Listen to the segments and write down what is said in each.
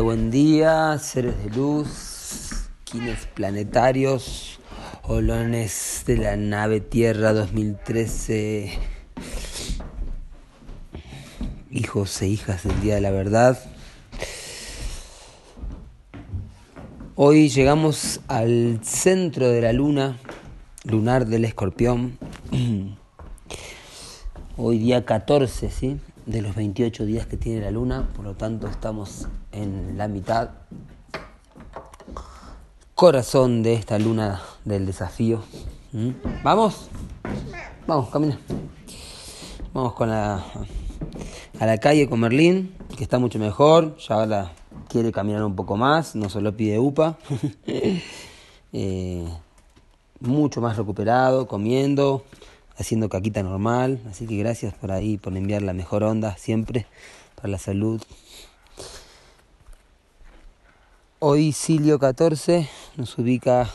Buen día, seres de luz, quines planetarios, olones de la nave Tierra 2013, hijos e hijas del Día de la Verdad. Hoy llegamos al centro de la luna, lunar del escorpión. Hoy día 14, ¿sí? De los 28 días que tiene la luna, por lo tanto estamos en la mitad. Corazón de esta luna del desafío. ¿Mm? ¿Vamos? Vamos, camina. Vamos con la, a la calle con Merlín, que está mucho mejor. Ya ahora quiere caminar un poco más, no solo pide UPA. Eh, mucho más recuperado, comiendo, haciendo caquita normal. Así que gracias por ahí, por enviar la mejor onda siempre para la salud. Hoy Silio 14 nos ubica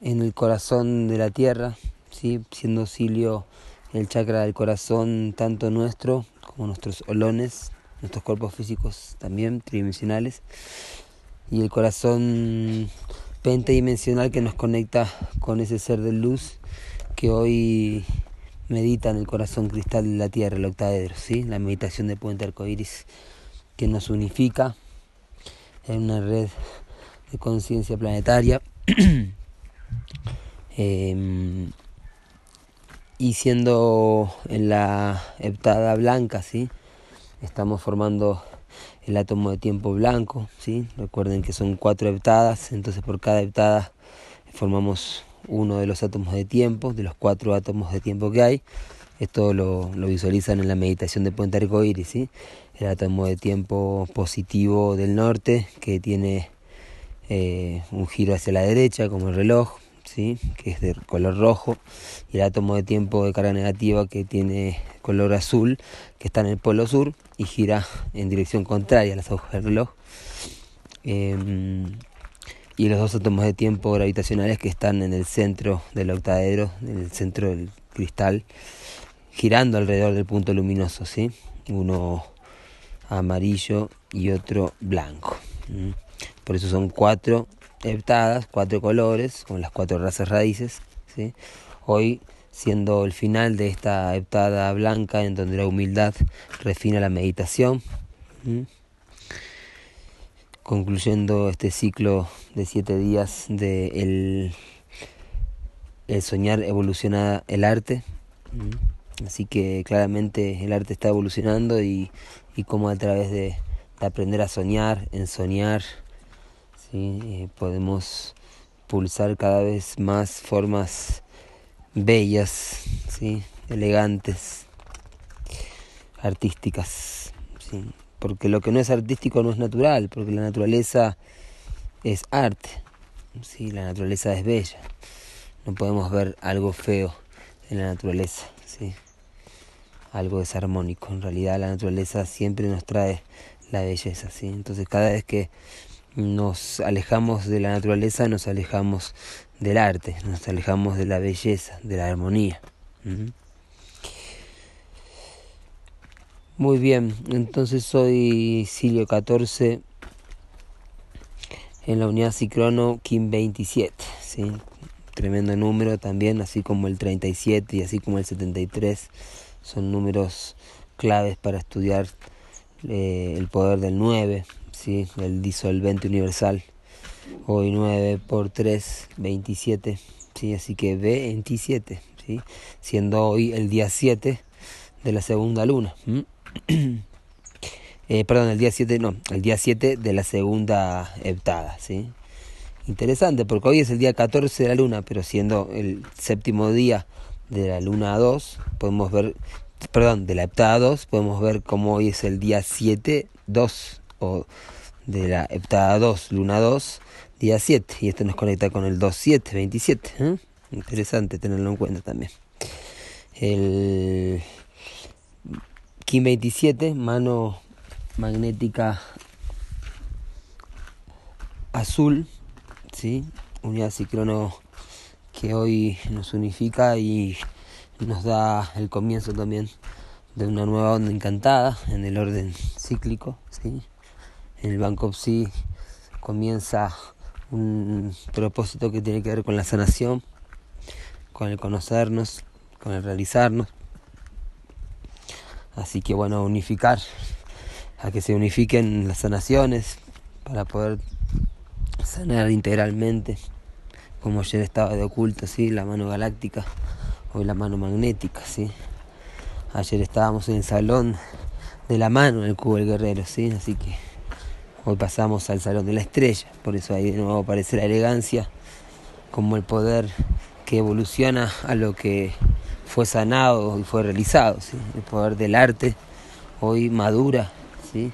en el corazón de la tierra, ¿sí? siendo Silio el chakra del corazón tanto nuestro como nuestros olones, nuestros cuerpos físicos también tridimensionales, y el corazón pentadimensional que nos conecta con ese ser de luz que hoy medita en el corazón cristal de la tierra, el octaedro, ¿sí? la meditación de Puente Arcoiris que nos unifica en una red de conciencia planetaria. Em, y siendo en la heptada blanca, ¿sí? estamos formando el átomo de tiempo blanco. ¿sí? Recuerden que son cuatro heptadas, entonces por cada heptada formamos uno de los átomos de tiempo, de los cuatro átomos de tiempo que hay. Esto lo, visualizan en la meditación de Puente Arcoíris, ¿sí? el átomo de tiempo positivo del norte que tiene eh, un giro hacia la derecha como el reloj, ¿sí? que es de color rojo, y el átomo de tiempo de carga negativa que tiene color azul, que está en el polo sur y gira en dirección contraria a las agujas del reloj. Em, y los dos átomos de tiempo gravitacionales que están en el centro del octaedro, en el centro del cristal, girando alrededor del punto luminoso, ¿sí? Uno amarillo y otro blanco. Por eso son cuatro heptadas, cuatro colores, con las cuatro razas raíces. Hoy siendo el final de esta heptada blanca en donde la humildad refina la meditación concluyendo este ciclo de siete días de el, el soñar evoluciona el arte. Así que claramente el arte está evolucionando y, y como a través de, aprender a soñar, en soñar, ¿sí? Eh, podemos pulsar cada vez más formas bellas, ¿sí? elegantes, artísticas. ¿sí? Porque lo que no es artístico no es natural, porque la naturaleza es arte, ¿sí? la naturaleza es bella, no podemos ver algo feo en la naturaleza, ¿sí? algo desarmónico, en realidad la naturaleza siempre nos trae la belleza, ¿sí? entonces cada vez que nos alejamos de la naturaleza, nos alejamos del arte, nos alejamos de la belleza, de la armonía. Muy bien, entonces soy Silio 14 en la unidad Cicrono Kim 27, ¿sí? tremendo número también, así como el 37 y así como el 73, son números claves para estudiar eh, el poder del 9, ¿sí? el disolvente universal. Hoy 9 por 3, 27, ¿sí? así que 27, ¿sí? siendo hoy el día 7 de la segunda luna. Eh, perdón, el día 7, no, el día 7 de la segunda heptada, ¿sí? Interesante, porque hoy es el día 14 de la luna, pero siendo el séptimo día de la luna 2, podemos ver, perdón, de la heptada 2, podemos ver cómo hoy es el día 7, 2, o de la heptada 2, luna 2, día 7, y esto nos conecta con el 2, 7, 27, ¿eh? Interesante tenerlo en cuenta también. El Kim 27, mano magnética azul, ¿sí? unidad ciclono que hoy nos unifica y nos da el comienzo también de una nueva onda encantada en el orden cíclico, ¿sí? En el Banco Psi comienza un propósito que tiene que ver con la sanación, con el conocernos, con el realizarnos. Así que bueno, unificar, a que se unifiquen las sanaciones para poder sanar integralmente, como ayer estaba de oculto, ¿sí? la mano galáctica, hoy la mano magnética. ¿sí? Ayer estábamos en el salón de la mano del cubo del guerrero, ¿sí? así que hoy pasamos al salón de la estrella, por eso ahí de nuevo aparece la elegancia como el poder que evoluciona a lo que fue sanado y fue realizado, ¿sí? el poder del arte hoy madura, ¿sí?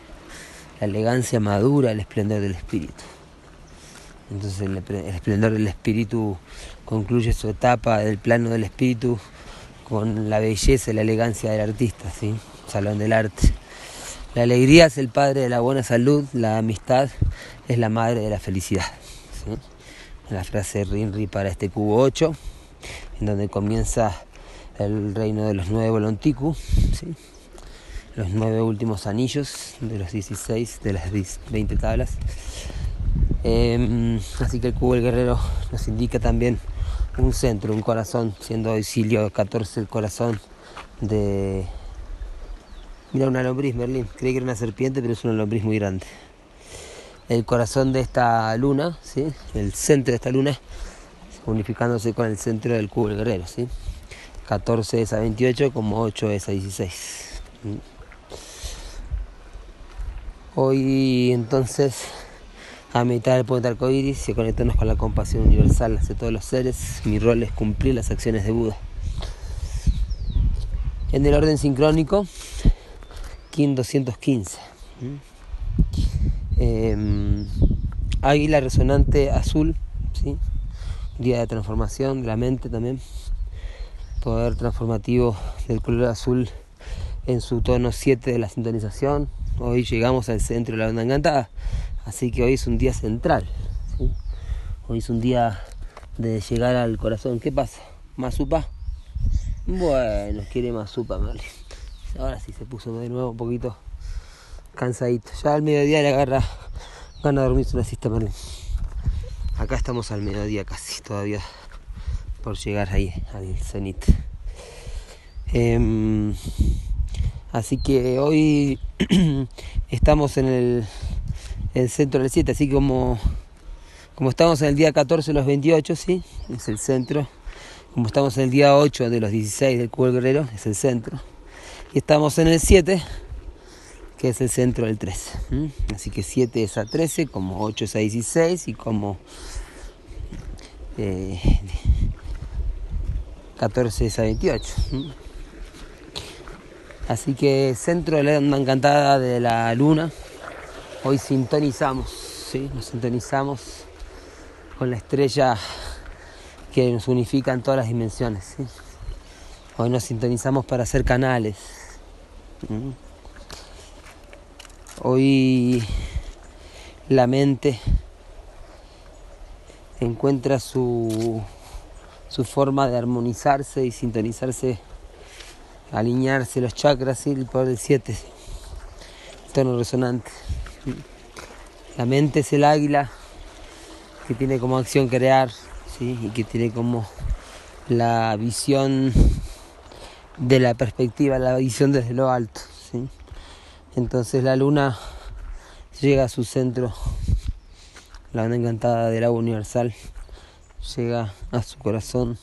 la elegancia madura, el esplendor del espíritu. Entonces el, esplendor del espíritu concluye su etapa del plano del espíritu con la belleza y la elegancia del artista, ¿sí? Salón del arte. La alegría es el padre de la buena salud, la amistad es la madre de la felicidad. La frase Rinri para este cubo 8, en donde comienza el reino de los nueve Volontiku, ¿sí? los nueve últimos anillos de los 16 de las 20 tablas. Em, así que el cubo del guerrero nos indica también un centro, un corazón, siendo hoy Silio 14 el corazón de... Mira una lombriz, Merlín. Creí que era una serpiente, pero es una lombriz muy grande. El corazón de esta luna, ¿sí? el centro de esta luna, unificándose con el centro del cubo del guerrero. ¿sí? 14 es a 28, como 8 es a 16. Hoy entonces a meditar el puente arcoíris y conectarnos con la compasión universal hacia todos los seres. Mi rol es cumplir las acciones de Buda. En el orden sincrónico, Kim 215. Eh, águila resonante azul, ¿sí? día de transformación de la mente también. Poder transformativo del color azul en su tono 7 de la sintonización. Hoy llegamos al centro de la onda encantada Así que hoy es un día central. Hoy es un día de llegar al corazón. ¿Qué pasa? ¿Masupa? Bueno, quiere Masupa, Merlin. Ahora sí se puso de nuevo un poquito cansadito. Ya al mediodía le agarra gana dormirse una siesta, Merlin. Acá estamos al mediodía casi, todavía por llegar ahí al cenit. Em, así que hoy estamos en el el centro del 7, así como, como estamos en el día 14 de los 28, ¿sí? es el centro. Como estamos en el día 8 de los 16 del Cubo Guerrero, es el centro. Y estamos en el 7, que es el centro del 13. Así que 7 es a 13, como 8 es a 16 y como 14 eh, es a 28. Así que centro de la onda encantada de la luna, Hoy sintonizamos, ¿sí? nos sintonizamos con la estrella que nos unifica en todas las dimensiones. Hoy nos sintonizamos para hacer canales. Hoy la mente encuentra su, su forma de armonizarse y sintonizarse, alinearse los chakras y el poder del 7, tono resonante. La mente es el águila que tiene como acción crear y que tiene como la visión de la perspectiva, la visión desde lo alto. Entonces la luna llega a su centro, la onda encantada del agua universal, llega a su corazón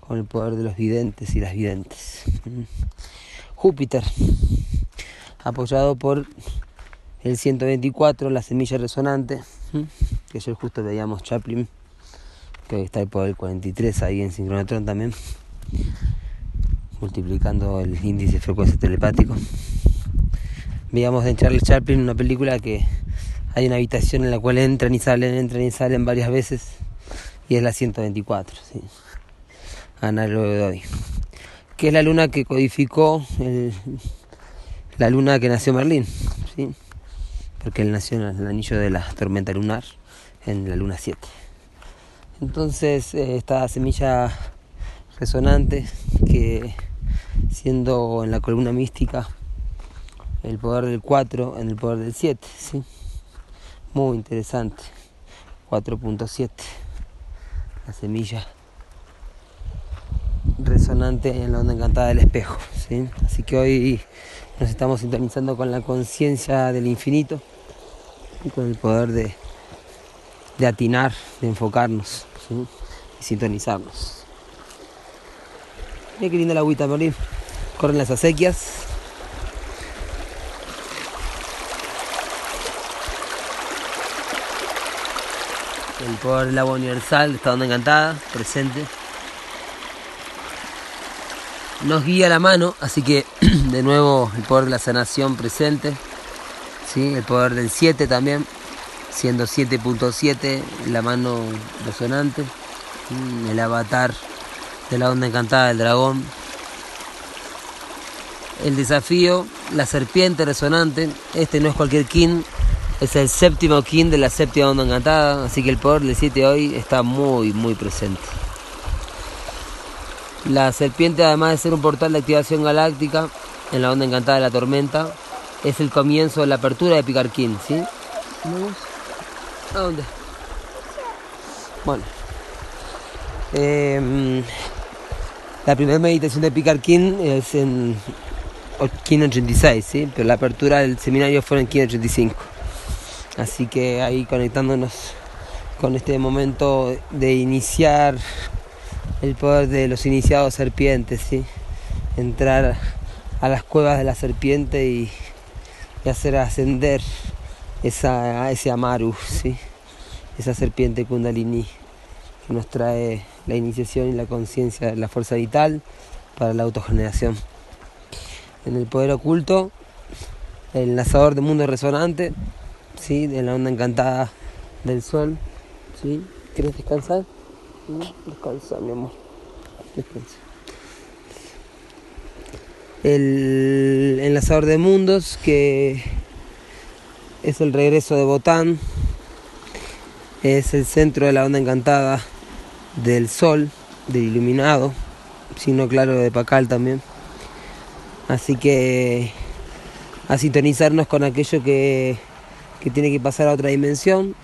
con el poder de los videntes y las videntes. Júpiter, apoyado por el 124, la semilla resonante, que ayer justo veíamos Chaplin, que está el poder 43 ahí en sincronotron también, multiplicando el índice de frecuencia telepático. Veíamos en Charlie Chaplin una película que hay una habitación en la cual entran y salen, entran y salen varias veces, y es la 124, ¿sí? análogo de hoy, que es la luna que codificó la luna que nació Merlín. ¿sí? porque él nació en el anillo de la tormenta lunar, en la luna 7. Entonces, eh, esta semilla resonante que siendo en la columna mística el poder del 4 en el poder del 7, ¿sí? muy interesante. 4.7. La semilla resonante en la onda encantada del espejo. ¿sí? Así que hoy nos estamos sintonizando con la conciencia del infinito y con el poder de, de atinar, de enfocarnos y sintonizarnos. Mira qué linda la agüita, morir. Corren las acequias. El poder del agua universal está onda encantada, presente. Nos guía la mano, así que de nuevo el poder de la sanación presente. ¿sí? El poder del 7 también, siendo 7.7 la mano resonante. El avatar de la onda encantada del dragón. El desafío, la serpiente resonante. Este no es cualquier kin, es el séptimo kin de la séptima onda encantada, así que el poder del 7 hoy está muy, muy presente. La serpiente, además de ser un portal de activación galáctica en la onda encantada de la tormenta, es el comienzo de la apertura de Picarquín, ¿sí? ¿A dónde? Bueno. Em, la primera meditación de Picarquín es en 1586, ¿sí? Pero la apertura del seminario fue en 1585. Así que ahí conectándonos con este momento de iniciar el poder de los iniciados serpientes, ¿sí? entrar a las cuevas de la serpiente y, hacer ascender esa, a ese Amaru, ¿sí? esa serpiente Kundalini que nos trae la iniciación y la conciencia la fuerza vital para la autogeneración. En el poder oculto, el lanzador de mundo resonante, ¿sí? de la onda encantada del sol. ¿sí? ¿Quieres descansar? Descansa, mi amor. Descansa. El enlazador de mundos, que es el regreso de Botán, es el centro de la onda encantada del sol, del iluminado, signo claro de Pacal también. Así que a sintonizarnos con aquello que que tiene que pasar a otra dimensión,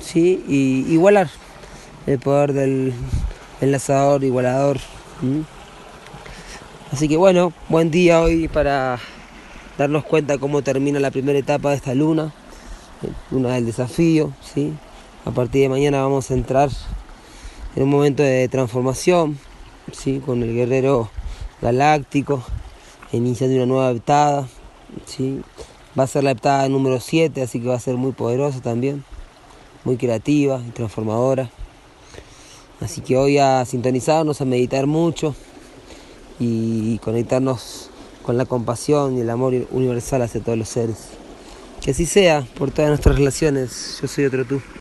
¿sí? Y igualar el poder del enlazador, igualador. Así que bueno, buen día hoy para darnos cuenta cómo termina la primera etapa de esta luna, luna del desafío, ¿sí? A partir de mañana vamos a entrar en un momento de transformación, ¿sí? Con el guerrero galáctico, iniciando una nueva etapa, ¿sí? Va a ser la heptada número 7, así que va a ser muy poderosa también, muy creativa y transformadora. Así que hoy a sintonizarnos, a meditar mucho y conectarnos con la compasión y el amor universal hacia todos los seres. Que así sea por todas nuestras relaciones. Yo soy otro tú.